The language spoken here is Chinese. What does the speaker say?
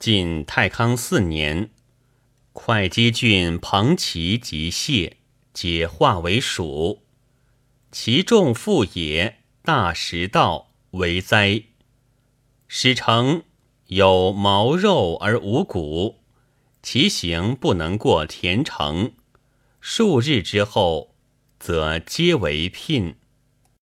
晋太康四年，会稽郡彭齐及谢皆化为蜀，其众富也，大食道为灾。使成有毛肉而无骨，其行不能过田城。数日之后，则皆为聘。